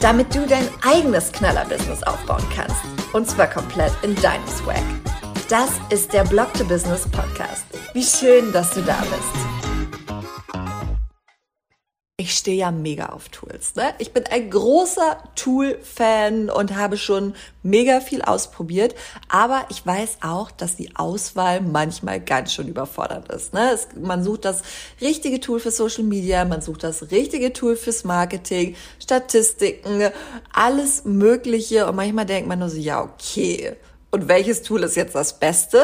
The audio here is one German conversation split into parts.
damit du dein eigenes Knaller-Business aufbauen kannst. Und zwar komplett in deinem Swag. Das ist der Blog to Business Podcast. Wie schön, dass du da bist ich stehe ja mega auf Tools. Ne? Ich bin ein großer Tool-Fan und habe schon mega viel ausprobiert. Aber ich weiß auch, dass die Auswahl manchmal ganz schön überfordert ist. Ne? Es, man sucht das richtige Tool für Social Media, man sucht das richtige Tool fürs Marketing, Statistiken, alles Mögliche. Und manchmal denkt man nur so, ja, okay. Und welches Tool ist jetzt das Beste?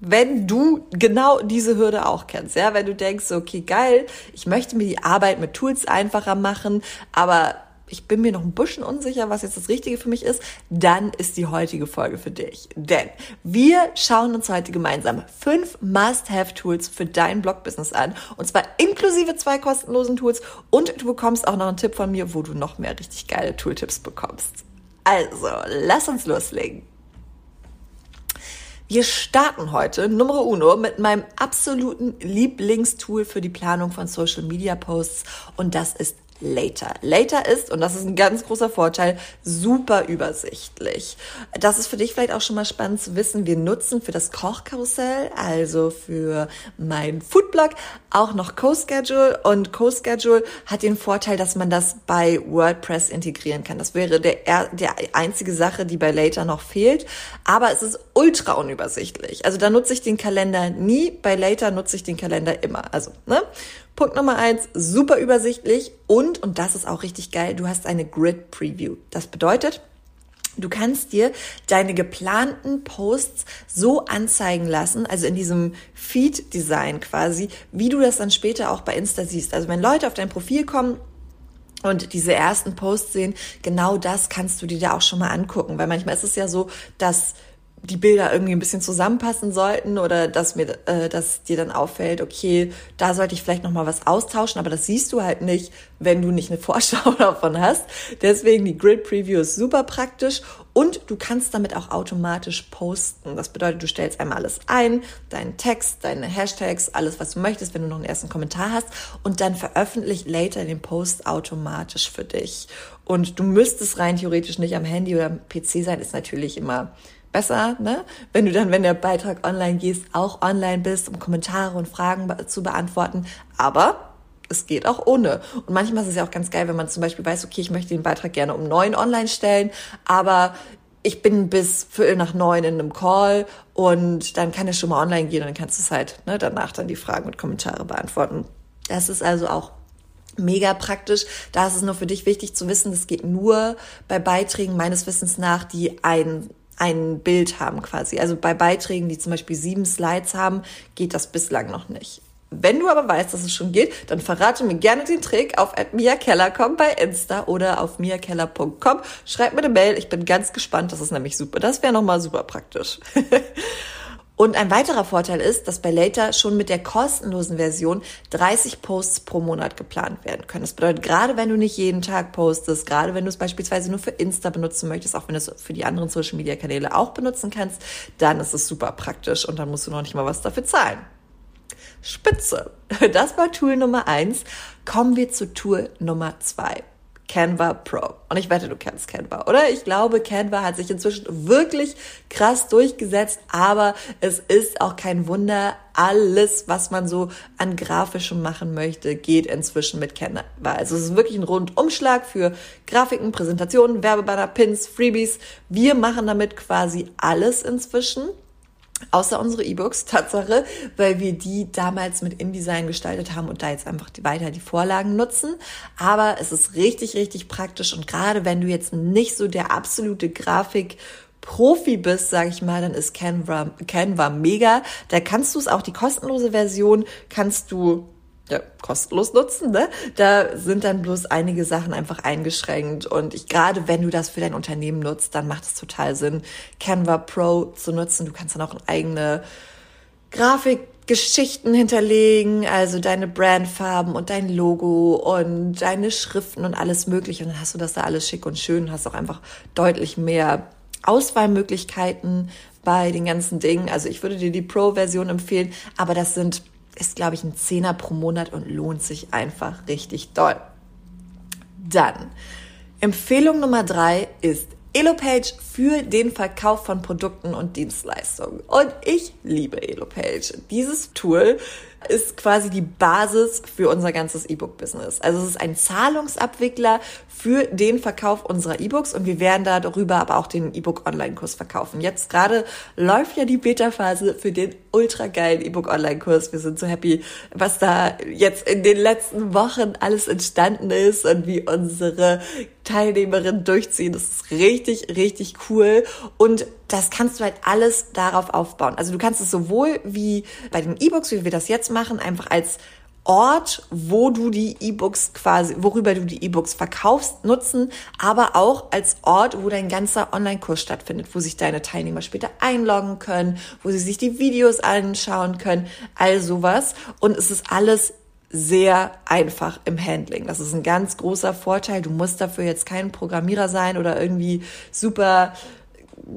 Wenn du genau diese Hürde auch kennst, ja, wenn du denkst, okay, geil, ich möchte mir die Arbeit mit Tools einfacher machen, aber ich bin mir noch ein bisschen unsicher, was jetzt das Richtige für mich ist, dann ist die heutige Folge für dich. Denn wir schauen uns heute gemeinsam fünf Must-Have-Tools für dein Blog-Business an. Und zwar inklusive zwei kostenlosen Tools. Und du bekommst auch noch einen Tipp von mir, wo du noch mehr richtig geile Tooltips bekommst. Also, lass uns loslegen. Wir starten heute Nummer uno mit meinem absoluten Lieblingstool für die Planung von Social Media Posts und das ist Later. Later ist, und das ist ein ganz großer Vorteil, super übersichtlich. Das ist für dich vielleicht auch schon mal spannend zu wissen. Wir nutzen für das Kochkarussell, also für mein Foodblog, auch noch CoSchedule. Und CoSchedule hat den Vorteil, dass man das bei WordPress integrieren kann. Das wäre der, der einzige Sache, die bei Later noch fehlt. Aber es ist ultra unübersichtlich. Also da nutze ich den Kalender nie. Bei Later nutze ich den Kalender immer. Also, ne? Punkt Nummer eins, super übersichtlich und, und das ist auch richtig geil, du hast eine Grid Preview. Das bedeutet, Du kannst dir deine geplanten Posts so anzeigen lassen, also in diesem Feed-Design quasi, wie du das dann später auch bei Insta siehst. Also wenn Leute auf dein Profil kommen und diese ersten Posts sehen, genau das kannst du dir da auch schon mal angucken, weil manchmal ist es ja so, dass die Bilder irgendwie ein bisschen zusammenpassen sollten oder dass mir, äh, dass dir dann auffällt, okay, da sollte ich vielleicht noch mal was austauschen, aber das siehst du halt nicht, wenn du nicht eine Vorschau davon hast. Deswegen die Grid Preview ist super praktisch und du kannst damit auch automatisch posten. Das bedeutet, du stellst einmal alles ein, deinen Text, deine Hashtags, alles, was du möchtest, wenn du noch einen ersten Kommentar hast und dann veröffentlicht later den Post automatisch für dich. Und du müsstest rein theoretisch nicht am Handy oder am PC sein, ist natürlich immer besser, ne? Wenn du dann, wenn der Beitrag online gehst, auch online bist, um Kommentare und Fragen zu beantworten. Aber es geht auch ohne. Und manchmal ist es ja auch ganz geil, wenn man zum Beispiel weiß, okay, ich möchte den Beitrag gerne um neun online stellen, aber ich bin bis Viertel nach neun in einem Call und dann kann es schon mal online gehen und dann kannst du es halt ne, danach dann die Fragen und Kommentare beantworten. Das ist also auch mega praktisch. Da ist es nur für dich wichtig zu wissen, das geht nur bei Beiträgen meines Wissens nach, die ein ein Bild haben quasi. Also bei Beiträgen, die zum Beispiel sieben Slides haben, geht das bislang noch nicht. Wenn du aber weißt, dass es schon geht, dann verrate mir gerne den Trick auf miakeller.com bei Insta oder auf miakeller.com. Schreib mir eine Mail, ich bin ganz gespannt, das ist nämlich super. Das wäre nochmal super praktisch. Und ein weiterer Vorteil ist, dass bei Later schon mit der kostenlosen Version 30 Posts pro Monat geplant werden können. Das bedeutet, gerade wenn du nicht jeden Tag postest, gerade wenn du es beispielsweise nur für Insta benutzen möchtest, auch wenn du es für die anderen Social Media Kanäle auch benutzen kannst, dann ist es super praktisch und dann musst du noch nicht mal was dafür zahlen. Spitze. Das war Tool Nummer eins. Kommen wir zu Tool Nummer zwei. Canva Pro. Und ich wette, du kennst Canva, oder? Ich glaube, Canva hat sich inzwischen wirklich krass durchgesetzt, aber es ist auch kein Wunder. Alles, was man so an Grafischem machen möchte, geht inzwischen mit Canva. Also es ist wirklich ein Rundumschlag für Grafiken, Präsentationen, Werbebanner, Pins, Freebies. Wir machen damit quasi alles inzwischen. Außer unsere E-Books, Tatsache, weil wir die damals mit InDesign gestaltet haben und da jetzt einfach weiter die Vorlagen nutzen. Aber es ist richtig, richtig praktisch und gerade wenn du jetzt nicht so der absolute Grafik Profi bist, sage ich mal, dann ist Canva, Canva mega. Da kannst du es auch, die kostenlose Version kannst du ja, kostenlos nutzen, ne? Da sind dann bloß einige Sachen einfach eingeschränkt. Und ich, gerade wenn du das für dein Unternehmen nutzt, dann macht es total Sinn, Canva Pro zu nutzen. Du kannst dann auch eigene Grafikgeschichten hinterlegen, also deine Brandfarben und dein Logo und deine Schriften und alles mögliche. Und dann hast du das da alles schick und schön, hast auch einfach deutlich mehr Auswahlmöglichkeiten bei den ganzen Dingen. Also ich würde dir die Pro-Version empfehlen, aber das sind ist, glaube ich, ein Zehner pro Monat und lohnt sich einfach richtig doll. Dann, Empfehlung Nummer drei ist Elopage für den Verkauf von Produkten und Dienstleistungen. Und ich liebe Elopage. Dieses Tool ist quasi die Basis für unser ganzes E-Book-Business. Also es ist ein Zahlungsabwickler für den Verkauf unserer E-Books und wir werden darüber aber auch den E-Book-Online-Kurs verkaufen. Jetzt gerade läuft ja die Beta-Phase für den ultra geilen E-Book-Online-Kurs. Wir sind so happy, was da jetzt in den letzten Wochen alles entstanden ist und wie unsere Teilnehmerinnen durchziehen. Das ist richtig, richtig cool. Und das kannst du halt alles darauf aufbauen. Also du kannst es sowohl wie bei den E-Books, wie wir das jetzt machen, einfach als Ort, wo du die E-Books quasi, worüber du die E-Books verkaufst, nutzen, aber auch als Ort, wo dein ganzer Online-Kurs stattfindet, wo sich deine Teilnehmer später einloggen können, wo sie sich die Videos anschauen können, all sowas. Und es ist alles sehr einfach im Handling. Das ist ein ganz großer Vorteil. Du musst dafür jetzt kein Programmierer sein oder irgendwie super,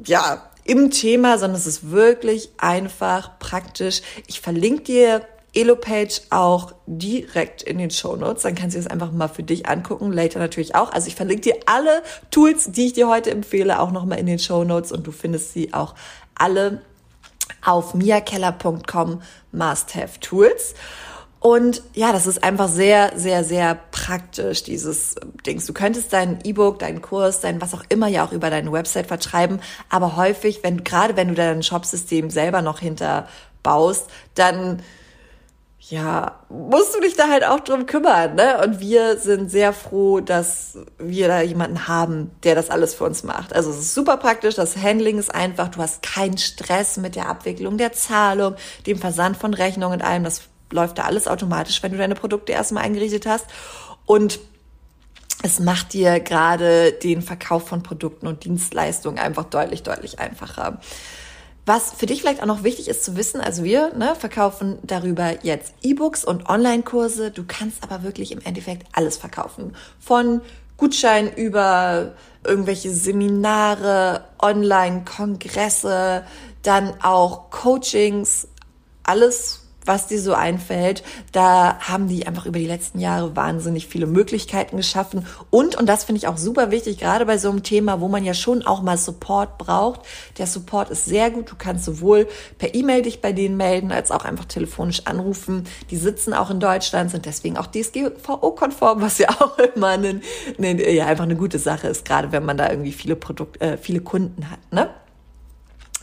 ja, im Thema, sondern es ist wirklich einfach praktisch. Ich verlinke dir Elopage auch direkt in den Show Notes. Dann kannst du es einfach mal für dich angucken. Later natürlich auch. Also ich verlinke dir alle Tools, die ich dir heute empfehle, auch nochmal in den Show Notes und du findest sie auch alle auf miakeller.com Must-Have Tools. Und ja, das ist einfach sehr, sehr, sehr praktisch, dieses Dings. Du könntest dein E-Book, deinen Kurs, dein was auch immer ja auch über deine Website vertreiben. Aber häufig, wenn, gerade wenn du dein Shopsystem selber noch hinterbaust, dann ja, musst du dich da halt auch drum kümmern, ne? Und wir sind sehr froh, dass wir da jemanden haben, der das alles für uns macht. Also es ist super praktisch, das Handling ist einfach, du hast keinen Stress mit der Abwicklung der Zahlung, dem Versand von Rechnungen und allem. Das läuft da alles automatisch, wenn du deine Produkte erstmal eingerichtet hast. Und es macht dir gerade den Verkauf von Produkten und Dienstleistungen einfach deutlich, deutlich einfacher. Was für dich vielleicht auch noch wichtig ist zu wissen, also wir ne, verkaufen darüber jetzt E-Books und Online-Kurse. Du kannst aber wirklich im Endeffekt alles verkaufen. Von Gutschein über irgendwelche Seminare, Online-Kongresse, dann auch Coachings, alles was dir so einfällt. Da haben die einfach über die letzten Jahre wahnsinnig viele Möglichkeiten geschaffen. Und, und das finde ich auch super wichtig, gerade bei so einem Thema, wo man ja schon auch mal Support braucht. Der Support ist sehr gut. Du kannst sowohl per E-Mail dich bei denen melden, als auch einfach telefonisch anrufen. Die sitzen auch in Deutschland, sind deswegen auch DSGVO-konform, was ja auch immer eine, eine, ja, einfach eine gute Sache ist, gerade wenn man da irgendwie viele Produkte, äh, viele Kunden hat, ne?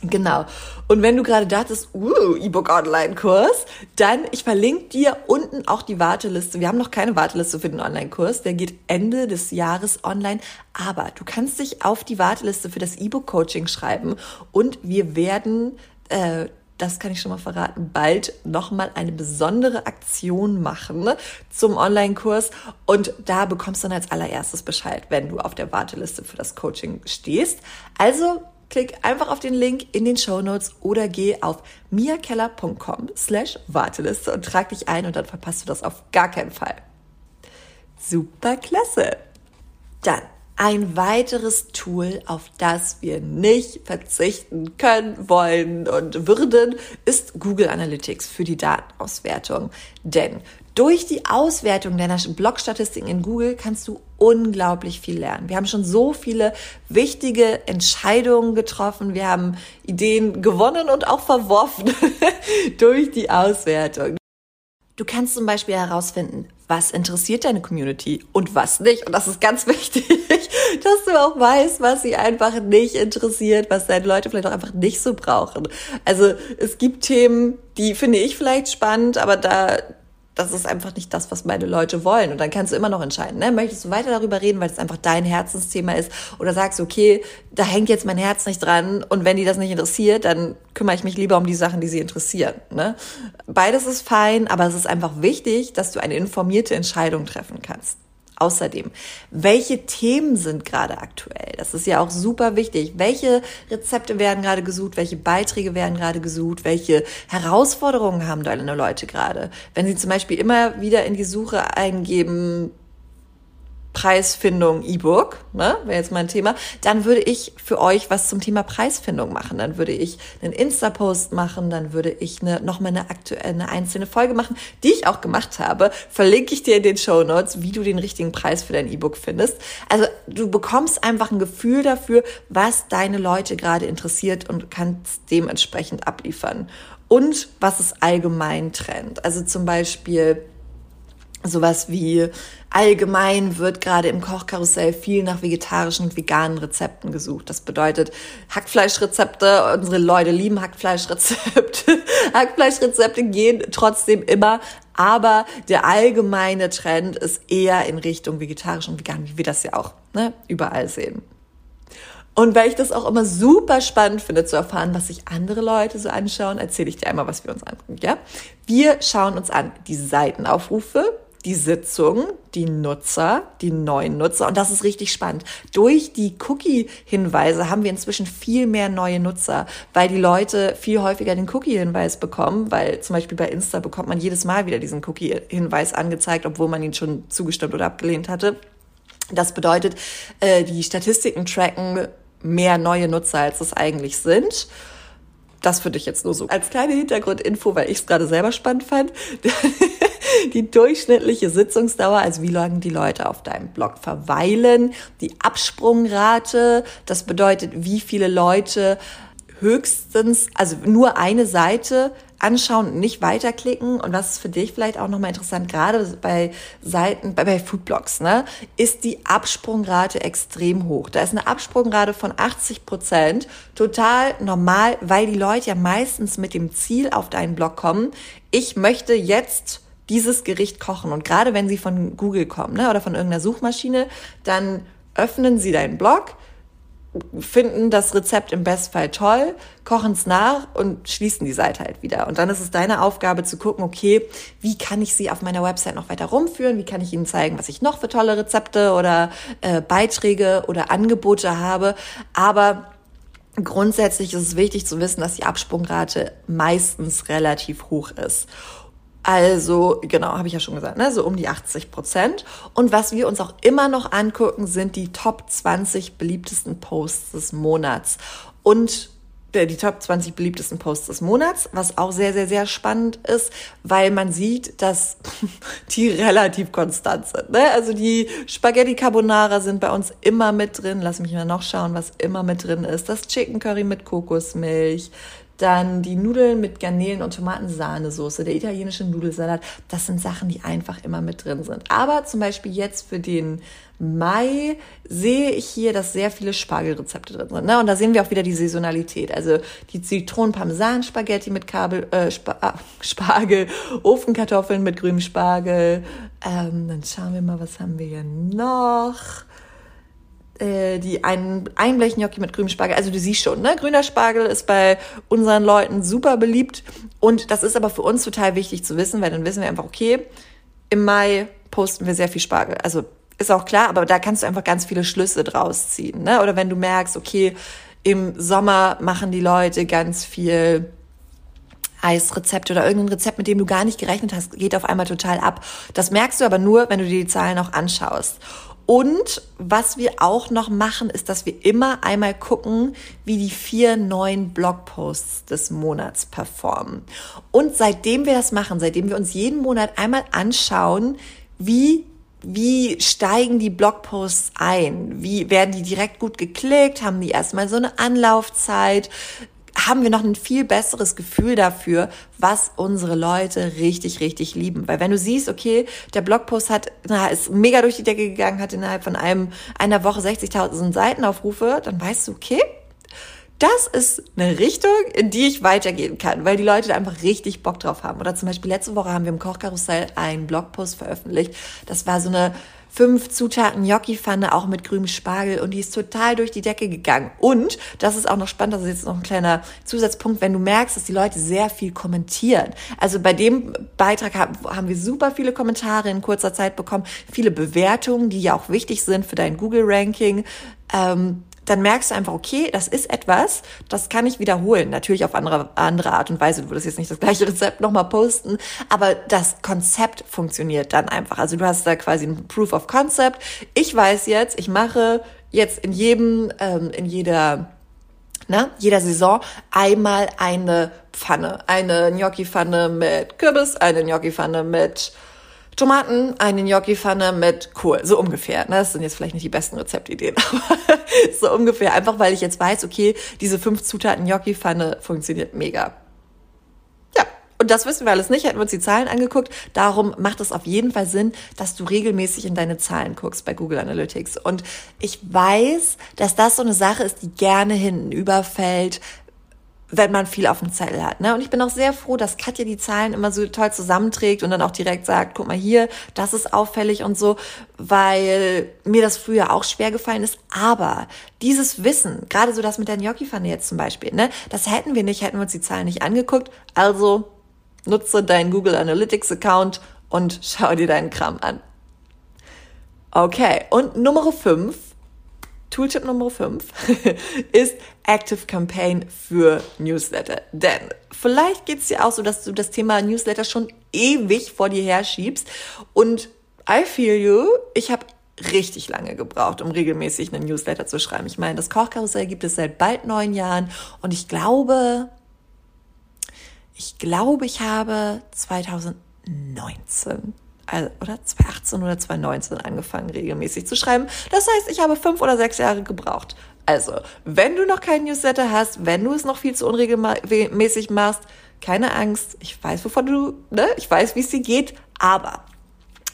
Genau. Und wenn du gerade dachtest, uh, E-Book Online-Kurs, dann ich verlinke dir unten auch die Warteliste. Wir haben noch keine Warteliste für den Online-Kurs. Der geht Ende des Jahres online. Aber du kannst dich auf die Warteliste für das E-Book-Coaching schreiben und wir werden, äh, das kann ich schon mal verraten, bald nochmal eine besondere Aktion machen zum Online-Kurs. Und da bekommst du dann als allererstes Bescheid, wenn du auf der Warteliste für das Coaching stehst. Also Klick einfach auf den Link in den Show Notes oder geh auf miakeller.com slash Warteliste und trag dich ein und dann verpasst du das auf gar keinen Fall. Super klasse. Dann ein weiteres Tool, auf das wir nicht verzichten können, wollen und würden, ist Google Analytics für die Datenauswertung. Denn durch die Auswertung deiner Blogstatistiken in Google kannst du unglaublich viel lernen. Wir haben schon so viele wichtige Entscheidungen getroffen. Wir haben Ideen gewonnen und auch verworfen durch die Auswertung. Du kannst zum Beispiel herausfinden, was interessiert deine Community und was nicht. Und das ist ganz wichtig, dass du auch weißt, was sie einfach nicht interessiert, was deine Leute vielleicht auch einfach nicht so brauchen. Also es gibt Themen, die finde ich vielleicht spannend, aber da das ist einfach nicht das, was meine Leute wollen. Und dann kannst du immer noch entscheiden, ne? möchtest du weiter darüber reden, weil es einfach dein Herzensthema ist, oder sagst, du, okay, da hängt jetzt mein Herz nicht dran und wenn die das nicht interessiert, dann kümmere ich mich lieber um die Sachen, die sie interessieren. Ne? Beides ist fein, aber es ist einfach wichtig, dass du eine informierte Entscheidung treffen kannst. Außerdem, welche Themen sind gerade aktuell? Das ist ja auch super wichtig. Welche Rezepte werden gerade gesucht? Welche Beiträge werden gerade gesucht? Welche Herausforderungen haben deine Leute gerade? Wenn sie zum Beispiel immer wieder in die Suche eingeben, Preisfindung E-Book, ne, wäre jetzt mein Thema, dann würde ich für euch was zum Thema Preisfindung machen. Dann würde ich einen Insta-Post machen, dann würde ich eine, noch mal eine aktuelle, eine einzelne Folge machen, die ich auch gemacht habe. Verlinke ich dir in den Show Notes, wie du den richtigen Preis für dein E-Book findest. Also du bekommst einfach ein Gefühl dafür, was deine Leute gerade interessiert und kannst dementsprechend abliefern. Und was ist allgemein Trend? Also zum Beispiel sowas wie allgemein wird gerade im Kochkarussell viel nach vegetarischen und veganen Rezepten gesucht. Das bedeutet Hackfleischrezepte. Unsere Leute lieben Hackfleischrezepte. Hackfleischrezepte gehen trotzdem immer. Aber der allgemeine Trend ist eher in Richtung vegetarisch und vegan, wie wir das ja auch ne, überall sehen. Und weil ich das auch immer super spannend finde zu erfahren, was sich andere Leute so anschauen, erzähle ich dir einmal, was wir uns angucken. Ja? Wir schauen uns an die Seitenaufrufe, die Sitzung, die Nutzer, die neuen Nutzer. Und das ist richtig spannend. Durch die Cookie-Hinweise haben wir inzwischen viel mehr neue Nutzer, weil die Leute viel häufiger den Cookie-Hinweis bekommen, weil zum Beispiel bei Insta bekommt man jedes Mal wieder diesen Cookie-Hinweis angezeigt, obwohl man ihn schon zugestimmt oder abgelehnt hatte. Das bedeutet, äh, die Statistiken tracken mehr neue Nutzer, als es eigentlich sind. Das für dich jetzt nur so als kleine Hintergrundinfo, weil ich es gerade selber spannend fand. die durchschnittliche Sitzungsdauer, also wie lange die Leute auf deinem Blog verweilen, die Absprungrate, das bedeutet, wie viele Leute höchstens, also nur eine Seite anschauen nicht weiterklicken. Und was ist für dich vielleicht auch nochmal interessant, gerade bei Seiten, bei, bei Foodblogs, ne, ist die Absprungrate extrem hoch. Da ist eine Absprungrate von 80 Prozent total normal, weil die Leute ja meistens mit dem Ziel auf deinen Blog kommen. Ich möchte jetzt dieses Gericht kochen. Und gerade wenn sie von Google kommen ne, oder von irgendeiner Suchmaschine, dann öffnen sie deinen Blog, finden das Rezept im Bestfall toll, kochen es nach und schließen die Seite halt wieder. Und dann ist es deine Aufgabe zu gucken, okay, wie kann ich sie auf meiner Website noch weiter rumführen? Wie kann ich ihnen zeigen, was ich noch für tolle Rezepte oder äh, Beiträge oder Angebote habe? Aber grundsätzlich ist es wichtig zu wissen, dass die Absprungrate meistens relativ hoch ist. Also, genau, habe ich ja schon gesagt, ne? so um die 80 Prozent. Und was wir uns auch immer noch angucken, sind die Top 20 beliebtesten Posts des Monats. Und äh, die Top 20 beliebtesten Posts des Monats, was auch sehr, sehr, sehr spannend ist, weil man sieht, dass die relativ konstant sind. Ne? Also die Spaghetti Carbonara sind bei uns immer mit drin. Lass mich mal noch schauen, was immer mit drin ist. Das Chicken Curry mit Kokosmilch, dann die Nudeln mit Garnelen und Tomatensahnesoße, der italienische Nudelsalat. Das sind Sachen, die einfach immer mit drin sind. Aber zum Beispiel jetzt für den Mai sehe ich hier, dass sehr viele Spargelrezepte drin sind. Ne? Und da sehen wir auch wieder die Saisonalität. Also die Zitronen-Parmesan-Spaghetti mit Kabel, äh, Sp ah, Spargel, Ofenkartoffeln mit grünem Spargel. Ähm, dann schauen wir mal, was haben wir hier noch äh, die ein Einblechgnocchi mit grünem Spargel. Also du siehst schon, ne? Grüner Spargel ist bei unseren Leuten super beliebt. Und das ist aber für uns total wichtig zu wissen, weil dann wissen wir einfach, okay, im Mai posten wir sehr viel Spargel. Also ist auch klar, aber da kannst du einfach ganz viele Schlüsse draus ziehen. Ne? Oder wenn du merkst, okay, im Sommer machen die Leute ganz viel Eisrezept oder irgendein Rezept, mit dem du gar nicht gerechnet hast, geht auf einmal total ab. Das merkst du aber nur, wenn du dir die Zahlen auch anschaust. Und was wir auch noch machen, ist, dass wir immer einmal gucken, wie die vier neuen Blogposts des Monats performen. Und seitdem wir das machen, seitdem wir uns jeden Monat einmal anschauen, wie wie steigen die Blogposts ein? Wie werden die direkt gut geklickt? Haben die erstmal so eine Anlaufzeit? Haben wir noch ein viel besseres Gefühl dafür, was unsere Leute richtig, richtig lieben. Weil wenn du siehst, okay, der Blogpost hat, na, ist mega durch die Decke gegangen, hat innerhalb von einem, einer Woche 60.000 Seitenaufrufe, dann weißt du, okay, das ist eine Richtung, in die ich weitergehen kann, weil die Leute da einfach richtig Bock drauf haben. Oder zum Beispiel letzte Woche haben wir im Kochkarussell einen Blogpost veröffentlicht. Das war so eine fünf Zutaten Gnocchi-Pfanne, auch mit grünem Spargel und die ist total durch die Decke gegangen. Und, das ist auch noch spannend, das ist jetzt noch ein kleiner Zusatzpunkt, wenn du merkst, dass die Leute sehr viel kommentieren. Also bei dem Beitrag haben wir super viele Kommentare in kurzer Zeit bekommen, viele Bewertungen, die ja auch wichtig sind für dein Google-Ranking. Ähm, dann merkst du einfach, okay, das ist etwas, das kann ich wiederholen. Natürlich auf andere, andere Art und Weise. Du würdest jetzt nicht das gleiche Rezept nochmal posten, aber das Konzept funktioniert dann einfach. Also du hast da quasi ein Proof of Concept. Ich weiß jetzt, ich mache jetzt in jedem, ähm, in jeder, na, jeder Saison einmal eine Pfanne. Eine Gnocchi-Pfanne mit Kürbis, eine Gnocchi-Pfanne mit Tomaten, eine Gnocchi-Pfanne mit Kohl, so ungefähr. Ne? Das sind jetzt vielleicht nicht die besten Rezeptideen, aber so ungefähr. Einfach weil ich jetzt weiß, okay, diese fünf Zutaten Gnocchi-Pfanne funktioniert mega. Ja, und das wissen wir alles nicht, hätten wir uns die Zahlen angeguckt. Darum macht es auf jeden Fall Sinn, dass du regelmäßig in deine Zahlen guckst bei Google Analytics. Und ich weiß, dass das so eine Sache ist, die gerne hinten überfällt, wenn man viel auf dem Zettel hat. Ne? Und ich bin auch sehr froh, dass Katja die Zahlen immer so toll zusammenträgt und dann auch direkt sagt, guck mal hier, das ist auffällig und so, weil mir das früher auch schwer gefallen ist. Aber dieses Wissen, gerade so das mit der Gnocchi-Pfanne jetzt zum Beispiel, ne, das hätten wir nicht, hätten wir uns die Zahlen nicht angeguckt. Also nutze deinen Google Analytics Account und schau dir deinen Kram an. Okay, und Nummer fünf Tooltip Nummer 5 ist Active Campaign für Newsletter. Denn vielleicht geht es dir auch so, dass du das Thema Newsletter schon ewig vor dir herschiebst. Und I feel you, ich habe richtig lange gebraucht, um regelmäßig einen Newsletter zu schreiben. Ich meine, das Kochkarussell gibt es seit bald neun Jahren und ich glaube, ich glaube, ich habe 2019 oder 2018 oder 2019 angefangen, regelmäßig zu schreiben. Das heißt, ich habe fünf oder sechs Jahre gebraucht. Also, wenn du noch keinen Newsletter hast, wenn du es noch viel zu unregelmäßig machst, keine Angst. Ich weiß, wovon du, ne? Ich weiß, wie es dir geht. Aber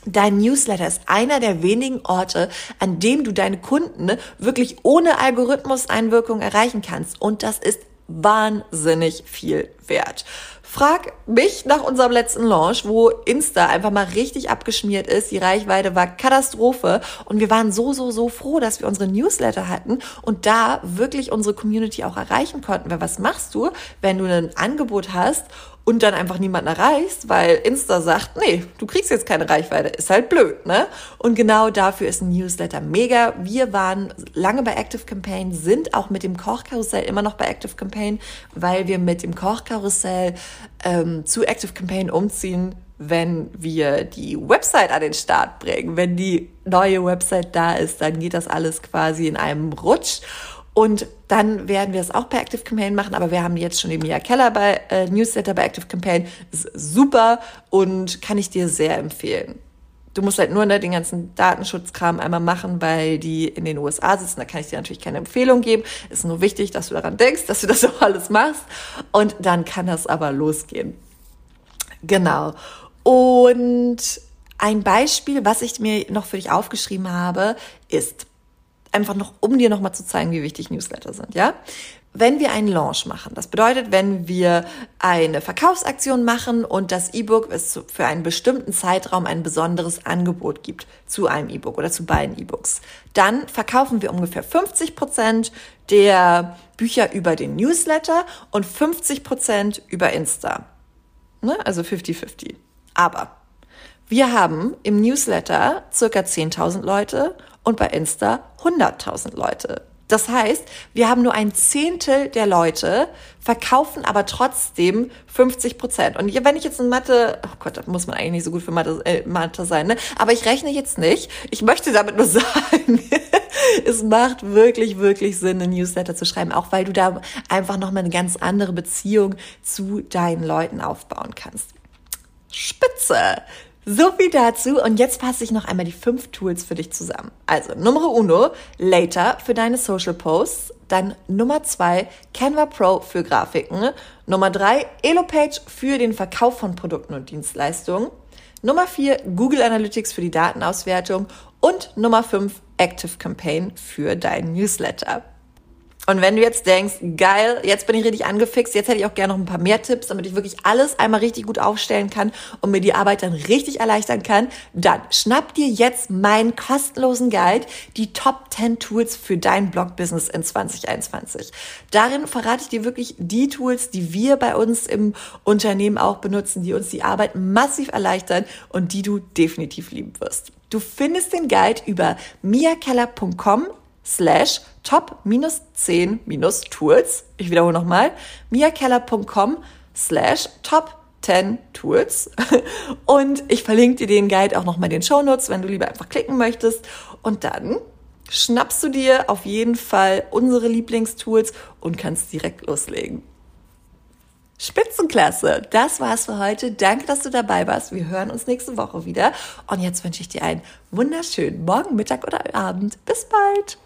Dein Newsletter ist einer der wenigen Orte, an dem du deine Kunden ne, wirklich ohne Algorithmuseinwirkung erreichen kannst. Und das ist wahnsinnig viel wert. Frag mich nach unserem letzten Launch, wo Insta einfach mal richtig abgeschmiert ist. Die Reichweite war Katastrophe und wir waren so, so, so froh, dass wir unsere Newsletter hatten und da wirklich unsere Community auch erreichen konnten. Weil was machst du, wenn du ein Angebot hast und dann einfach niemanden erreichst, weil Insta sagt, nee, du kriegst jetzt keine Reichweite, ist halt blöd, ne? Und genau dafür ist ein Newsletter mega. Wir waren lange bei Active Campaign, sind auch mit dem Kochkarussell immer noch bei Active Campaign, weil wir mit dem Kochkarussell ähm, zu Active Campaign umziehen, wenn wir die Website an den Start bringen. Wenn die neue Website da ist, dann geht das alles quasi in einem Rutsch. Und dann werden wir es auch bei Active Campaign machen, aber wir haben jetzt schon den Mia Keller bei äh, Newsletter bei Active Campaign. Ist super und kann ich dir sehr empfehlen. Du musst halt nur ne, den ganzen Datenschutzkram einmal machen, weil die in den USA sitzen. Da kann ich dir natürlich keine Empfehlung geben. Ist nur wichtig, dass du daran denkst, dass du das auch alles machst. Und dann kann das aber losgehen. Genau. Und ein Beispiel, was ich mir noch für dich aufgeschrieben habe, ist einfach noch, um dir nochmal zu zeigen, wie wichtig Newsletter sind, ja? Wenn wir einen Launch machen, das bedeutet, wenn wir eine Verkaufsaktion machen und das E-Book es für einen bestimmten Zeitraum ein besonderes Angebot gibt zu einem E-Book oder zu beiden E-Books, dann verkaufen wir ungefähr 50 Prozent der Bücher über den Newsletter und 50 Prozent über Insta. Ne? Also 50-50. Aber wir haben im Newsletter circa 10.000 Leute und bei Insta 100.000 Leute. Das heißt, wir haben nur ein Zehntel der Leute, verkaufen aber trotzdem 50 Prozent. Und wenn ich jetzt in Mathe, oh Gott, da muss man eigentlich nicht so gut für Mathe, äh, Mathe sein, ne? Aber ich rechne jetzt nicht. Ich möchte damit nur sagen, es macht wirklich, wirklich Sinn, einen Newsletter zu schreiben, auch weil du da einfach nochmal eine ganz andere Beziehung zu deinen Leuten aufbauen kannst. Spitze! So viel dazu und jetzt fasse ich noch einmal die fünf Tools für dich zusammen. Also Nummer uno, Later für deine Social Posts. Dann Nummer zwei, Canva Pro für Grafiken. Nummer drei, Elopage für den Verkauf von Produkten und Dienstleistungen. Nummer vier, Google Analytics für die Datenauswertung. Und Nummer fünf, Active Campaign für deinen Newsletter. Und wenn du jetzt denkst, geil, jetzt bin ich richtig angefixt, jetzt hätte ich auch gerne noch ein paar mehr Tipps, damit ich wirklich alles einmal richtig gut aufstellen kann und mir die Arbeit dann richtig erleichtern kann, dann schnapp dir jetzt meinen kostenlosen Guide, die Top 10 Tools für dein Blog-Business in 2021. Darin verrate ich dir wirklich die Tools, die wir bei uns im Unternehmen auch benutzen, die uns die Arbeit massiv erleichtern und die du definitiv lieben wirst. Du findest den Guide über miakeller.com slash top-10-tools. Ich wiederhole nochmal, miakeller.com slash top 10 Tools. Und ich verlinke dir den Guide auch nochmal in den Show Notes, wenn du lieber einfach klicken möchtest. Und dann schnappst du dir auf jeden Fall unsere Lieblingstools und kannst direkt loslegen. Spitzenklasse. Das war's für heute. Danke, dass du dabei warst. Wir hören uns nächste Woche wieder. Und jetzt wünsche ich dir einen wunderschönen Morgen, Mittag oder Abend. Bis bald.